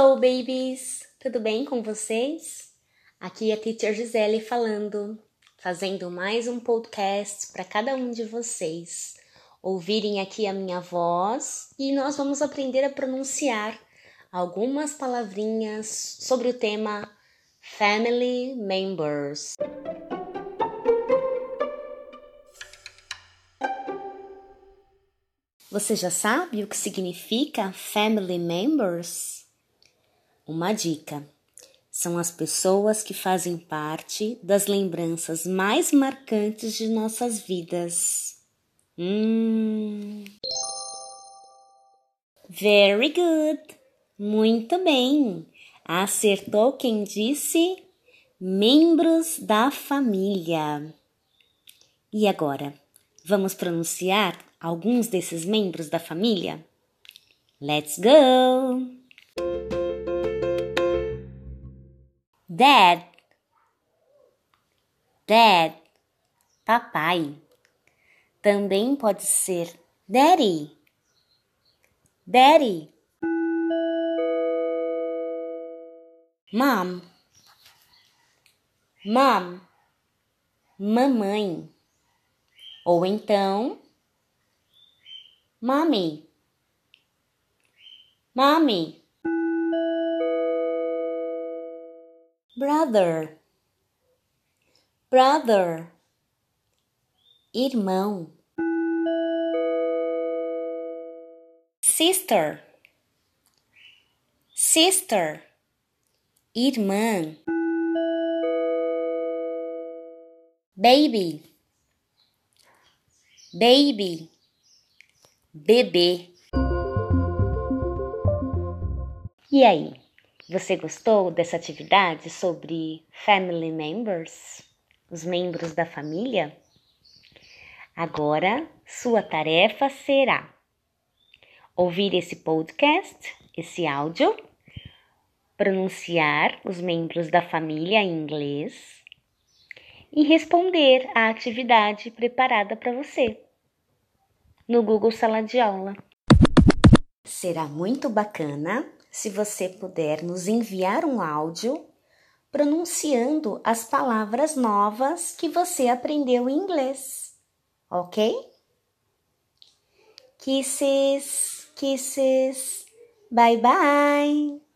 Hello, babies! Tudo bem com vocês? Aqui é a Teacher Gisele falando, fazendo mais um podcast para cada um de vocês ouvirem aqui a minha voz e nós vamos aprender a pronunciar algumas palavrinhas sobre o tema Family Members. Você já sabe o que significa Family Members? Uma dica: são as pessoas que fazem parte das lembranças mais marcantes de nossas vidas. Hum. Very good. Muito bem. Acertou quem disse membros da família. E agora, vamos pronunciar alguns desses membros da família? Let's go! Dad, Dad, papai. Também pode ser Daddy, Daddy. Mom, Mom, mamãe. Ou então, Mommy, Mommy. Brother, brother, irmão, sister, sister, irmã, baby, baby, bebê. E aí? Você gostou dessa atividade sobre family members? Os membros da família? Agora, sua tarefa será ouvir esse podcast, esse áudio, pronunciar os membros da família em inglês e responder à atividade preparada para você no Google Sala de Aula. Será muito bacana se você puder nos enviar um áudio pronunciando as palavras novas que você aprendeu em inglês, ok? Kisses, kisses, bye bye!